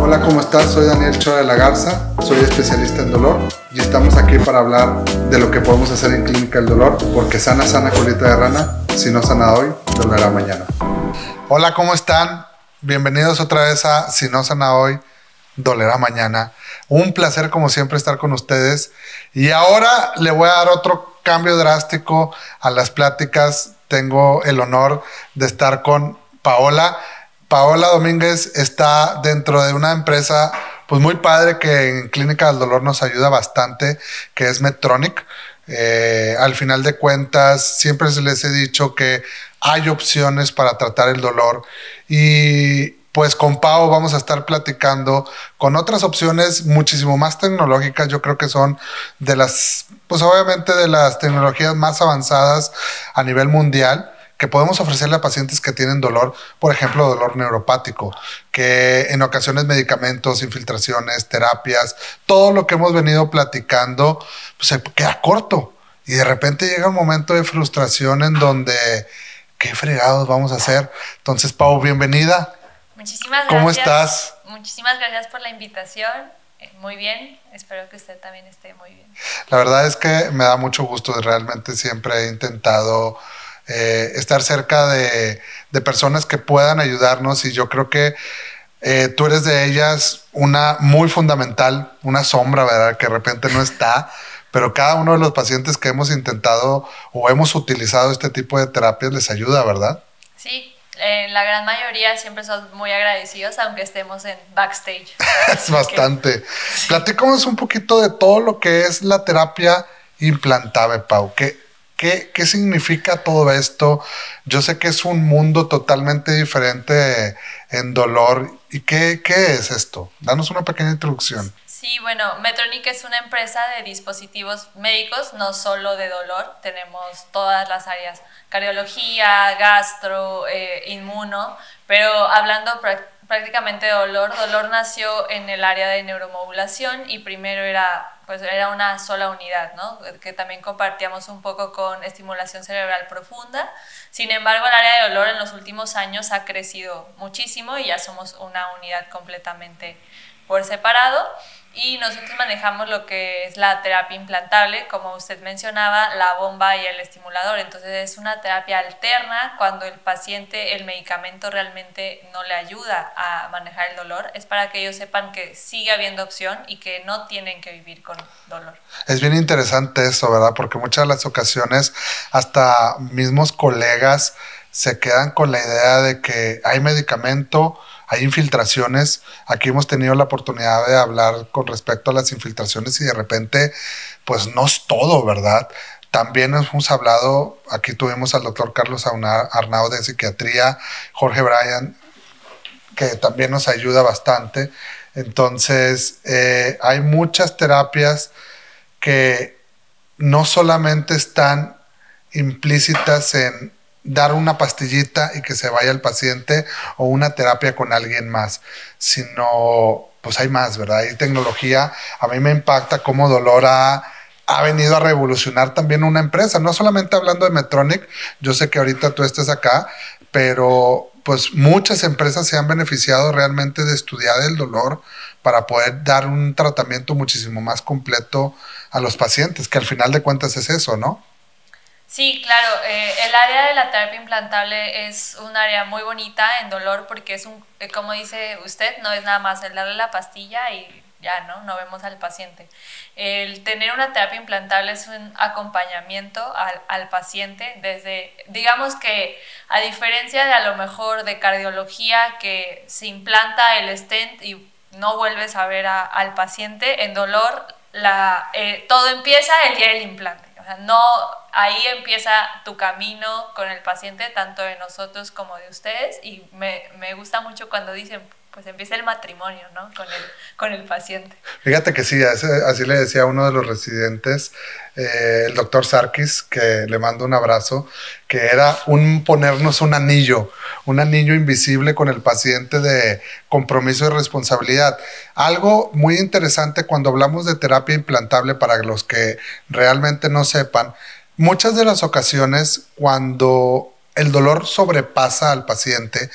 Hola, ¿cómo estás? Soy Daniel Chora de la Garza, soy especialista en dolor y estamos aquí para hablar de lo que podemos hacer en Clínica del Dolor, porque sana, sana colita de rana, si no sana hoy, dolerá mañana. Hola, ¿cómo están? Bienvenidos otra vez a Si no sana hoy, dolerá mañana. Un placer como siempre estar con ustedes y ahora le voy a dar otro cambio drástico a las pláticas. Tengo el honor de estar con Paola. Paola Domínguez está dentro de una empresa pues muy padre que en Clínica del Dolor nos ayuda bastante, que es Medtronic. Eh, al final de cuentas, siempre se les he dicho que hay opciones para tratar el dolor y pues con Pau vamos a estar platicando con otras opciones muchísimo más tecnológicas. Yo creo que son de las, pues obviamente de las tecnologías más avanzadas a nivel mundial que podemos ofrecerle a pacientes que tienen dolor, por ejemplo, dolor neuropático, que en ocasiones medicamentos, infiltraciones, terapias, todo lo que hemos venido platicando, pues se queda corto. Y de repente llega un momento de frustración en donde, ¿qué fregados vamos a hacer? Entonces, Pau, bienvenida. Muchísimas gracias. ¿Cómo estás? Muchísimas gracias por la invitación. Eh, muy bien, espero que usted también esté muy bien. La verdad es que me da mucho gusto, realmente siempre he intentado eh, estar cerca de, personas que puedan ayudarnos y yo creo que eh, tú eres de ellas una muy fundamental, una sombra, ¿verdad? Que de repente no está, pero cada uno de los pacientes que hemos intentado o hemos utilizado este tipo de terapias les ayuda, ¿verdad? Sí, en la gran mayoría siempre son muy agradecidos, aunque estemos en backstage. es bastante. Platícanos un poquito de todo lo que es la terapia implantable, Pau. ¿Qué, ¿Qué, ¿Qué, significa todo esto? Yo sé que es un mundo totalmente diferente en dolor. ¿Y qué, qué es esto? Danos una pequeña introducción. Sí, bueno, Medtronic es una empresa de dispositivos médicos, no solo de dolor. Tenemos todas las áreas, cardiología, gastro, eh, inmuno, pero hablando de dolor, dolor nació en el área de neuromodulación y primero era pues era una sola unidad, ¿no? que también compartíamos un poco con estimulación cerebral profunda. Sin embargo, el área de dolor en los últimos años ha crecido muchísimo y ya somos una unidad completamente por separado y nosotros manejamos lo que es la terapia implantable, como usted mencionaba, la bomba y el estimulador. Entonces es una terapia alterna cuando el paciente, el medicamento realmente no le ayuda a manejar el dolor. Es para que ellos sepan que sigue habiendo opción y que no tienen que vivir con dolor. Es bien interesante eso, ¿verdad? Porque muchas de las ocasiones hasta mismos colegas se quedan con la idea de que hay medicamento hay infiltraciones. Aquí hemos tenido la oportunidad de hablar con respecto a las infiltraciones y de repente, pues no es todo, ¿verdad? También hemos hablado, aquí tuvimos al doctor Carlos Arnau de psiquiatría, Jorge Bryan, que también nos ayuda bastante. Entonces, eh, hay muchas terapias que no solamente están implícitas en dar una pastillita y que se vaya el paciente o una terapia con alguien más, sino pues hay más, ¿verdad? Hay tecnología. A mí me impacta cómo Dolor ha, ha venido a revolucionar también una empresa, no solamente hablando de Medtronic, yo sé que ahorita tú estés acá, pero pues muchas empresas se han beneficiado realmente de estudiar el dolor para poder dar un tratamiento muchísimo más completo a los pacientes, que al final de cuentas es eso, ¿no? Sí, claro, eh, el área de la terapia implantable es un área muy bonita en dolor porque es un, eh, como dice usted, no es nada más el darle la pastilla y ya, ¿no? No vemos al paciente. El tener una terapia implantable es un acompañamiento al, al paciente desde, digamos que a diferencia de a lo mejor de cardiología que se implanta el stent y no vuelves a ver al paciente, en dolor la, eh, todo empieza el día del implante no, ahí empieza tu camino con el paciente, tanto de nosotros como de ustedes, y me, me gusta mucho cuando dicen, pues empieza el matrimonio, ¿no? Con el, con el paciente. Fíjate que sí, así le decía uno de los residentes, eh, el doctor Sarkis, que le mando un abrazo, que era un ponernos un anillo, un anillo invisible con el paciente de compromiso y responsabilidad. Algo muy interesante cuando hablamos de terapia implantable para los que realmente no sepan, muchas de las ocasiones cuando el dolor sobrepasa al paciente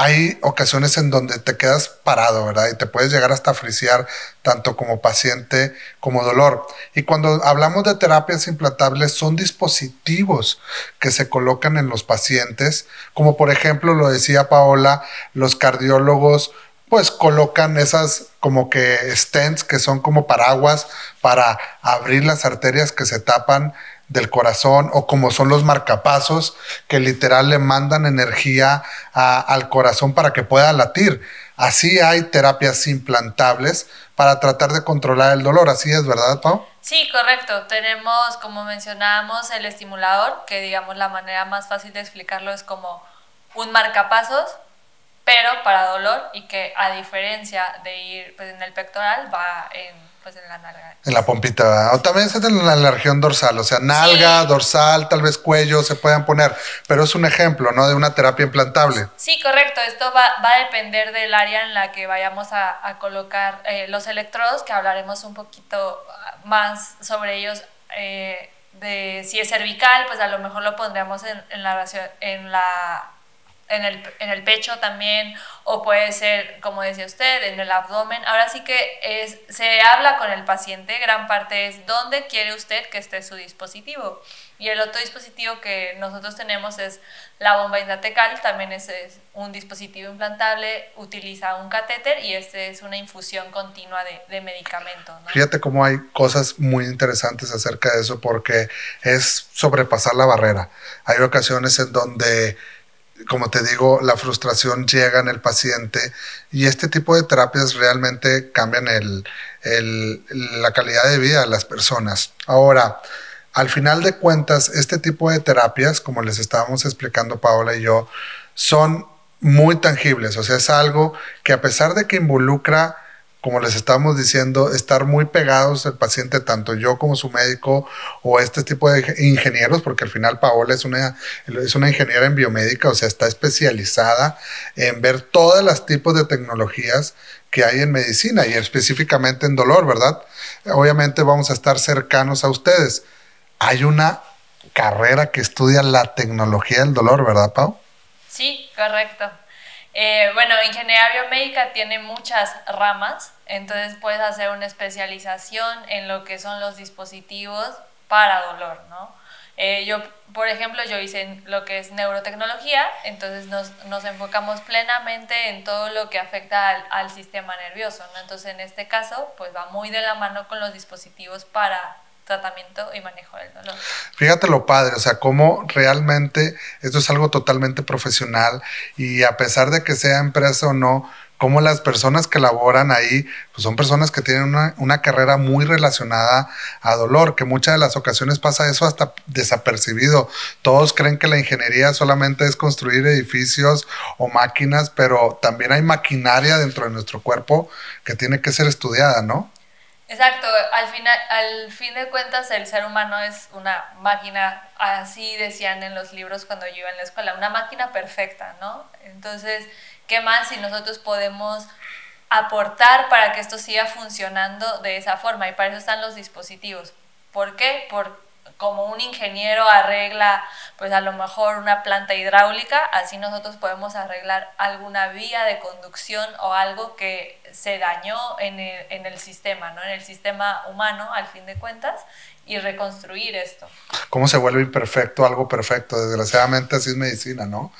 hay ocasiones en donde te quedas parado, ¿verdad? Y te puedes llegar hasta friciar tanto como paciente como dolor. Y cuando hablamos de terapias implantables, son dispositivos que se colocan en los pacientes, como por ejemplo lo decía Paola, los cardiólogos pues colocan esas como que stents que son como paraguas para abrir las arterias que se tapan del corazón o como son los marcapasos que literal le mandan energía al corazón para que pueda latir. Así hay terapias implantables para tratar de controlar el dolor. Así es, ¿verdad, Pau? Sí, correcto. Tenemos, como mencionábamos, el estimulador, que digamos la manera más fácil de explicarlo es como un marcapasos, pero para dolor y que a diferencia de ir pues, en el pectoral va en pues, en la nalga. En la pompita, o también se en la, región dorsal, o sea, nalga, dorsal, tal vez cuello, se puedan poner, pero es un ejemplo, ¿no? De una terapia implantable. Sí, correcto, esto va, a depender del área en la que vayamos a, colocar eh, los electrodos, que hablaremos un poquito más sobre ellos. Eh, de si es cervical, pues a lo mejor lo pondríamos en, en la, en la en el, en el, pecho también, o puede ser, como decía usted, en el abdomen. Ahora sí que es, se habla con el paciente, gran parte es dónde quiere usted que esté su dispositivo. Y el otro dispositivo que nosotros tenemos es la bomba intratecal, también es, un dispositivo implantable, utiliza un catéter y este es una infusión continua de, de medicamento. Fíjate cómo hay cosas muy interesantes acerca de eso porque es sobrepasar la barrera. Hay ocasiones en donde como te digo, la frustración llega en el paciente y este tipo de terapias realmente cambian la calidad de vida de las personas. Ahora, al final de cuentas, este tipo de terapias, como les estábamos explicando Paola y yo, son muy tangibles, o sea, es algo que a pesar de que involucra como les estamos diciendo, estar muy pegados al paciente, tanto yo como su médico o este tipo de ingenieros, porque al final Paola es una, es una ingeniera en biomédica, o sea, está especializada en ver todos los tipos de tecnologías que hay en medicina y específicamente en dolor, ¿verdad? Obviamente vamos a estar cercanos a ustedes. Hay una carrera que estudia la tecnología del dolor, ¿verdad, Pau? Sí, correcto. Eh, bueno, ingeniería biomédica tiene muchas ramas, entonces puedes hacer una especialización en lo que son los dispositivos para dolor, ¿no? Eh, yo, por ejemplo, yo hice lo que es neurotecnología, entonces nos, nos enfocamos plenamente en todo lo que afecta al, sistema nervioso. Entonces, en este caso, pues va muy de la mano con los dispositivos para tratamiento y manejo del dolor. Fíjate lo padre, o sea, cómo realmente esto es algo totalmente profesional y a pesar de que sea empresa o no, cómo las personas que laboran ahí pues son personas que tienen una, una, carrera muy relacionada a dolor, que muchas de las ocasiones pasa eso hasta desapercibido. Todos creen que la ingeniería solamente es construir edificios o máquinas, pero también hay maquinaria dentro de nuestro cuerpo que tiene que ser estudiada, ¿no? Exacto, al, final, al fin de cuentas el ser humano es una máquina, así decían en los libros cuando yo iba en la escuela, una máquina perfecta, ¿no? Entonces, ¿qué más si nosotros podemos aportar para que esto siga funcionando de esa forma? Y para eso están los dispositivos. ¿Por qué? Por, como un ingeniero arregla pues a lo mejor una planta hidráulica, así nosotros podemos arreglar alguna vía de conducción o algo que se dañó en el, en el sistema, ¿no? en el sistema humano al fin de cuentas y reconstruir esto. ¿Cómo se vuelve imperfecto algo perfecto? Desgraciadamente así es medicina, ¿no?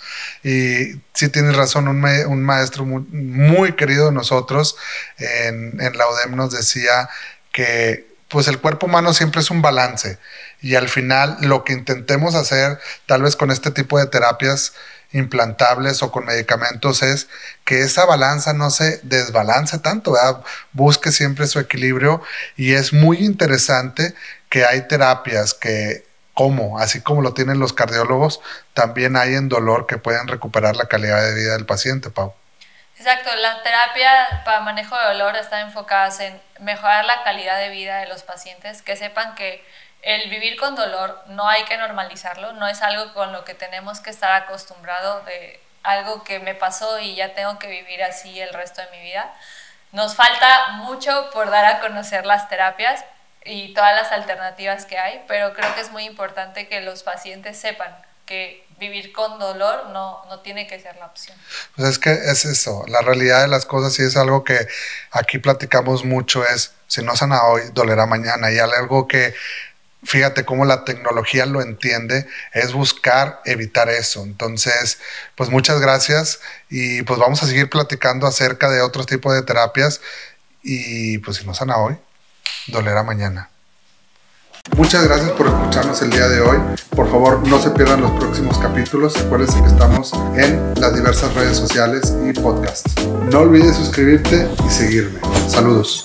Y sí tienes razón, un, un maestro muy, querido de nosotros en, en la UDEM nos decía que pues el cuerpo humano siempre es un balance. Y al final lo que intentemos hacer tal vez con este tipo de terapias implantables o con medicamentos es que esa balanza no se desbalance tanto, busque siempre su equilibrio. Y es muy interesante que hay terapias que como, así como lo tienen los cardiólogos, también hay en dolor que pueden recuperar la calidad de vida del paciente, Pau. Exacto, la terapia para manejo de dolor está enfocada en mejorar la calidad de vida de los pacientes, que sepan que el vivir con dolor no hay que normalizarlo, no es algo con lo que tenemos que estar acostumbrado de algo que me pasó y ya tengo que vivir así el resto de mi vida. Nos falta mucho por dar a conocer las terapias y todas las alternativas que hay, pero creo que es muy importante que los pacientes sepan que vivir con dolor no, no tiene que ser la opción. Pues es que es eso, la realidad de las cosas y es algo que aquí platicamos mucho es, si no sana hoy, dolerá mañana. Y algo que, fíjate cómo la tecnología lo entiende, es buscar evitar eso. Entonces, pues muchas gracias y pues vamos a seguir platicando acerca de otros tipos de terapias y pues si no sana hoy, dolerá mañana. Muchas gracias por escucharnos el día de hoy. Por favor, no se pierdan los próximos capítulos. Acuérdense que estamos en las diversas redes sociales y podcasts. No olvides suscribirte y seguirme. Saludos.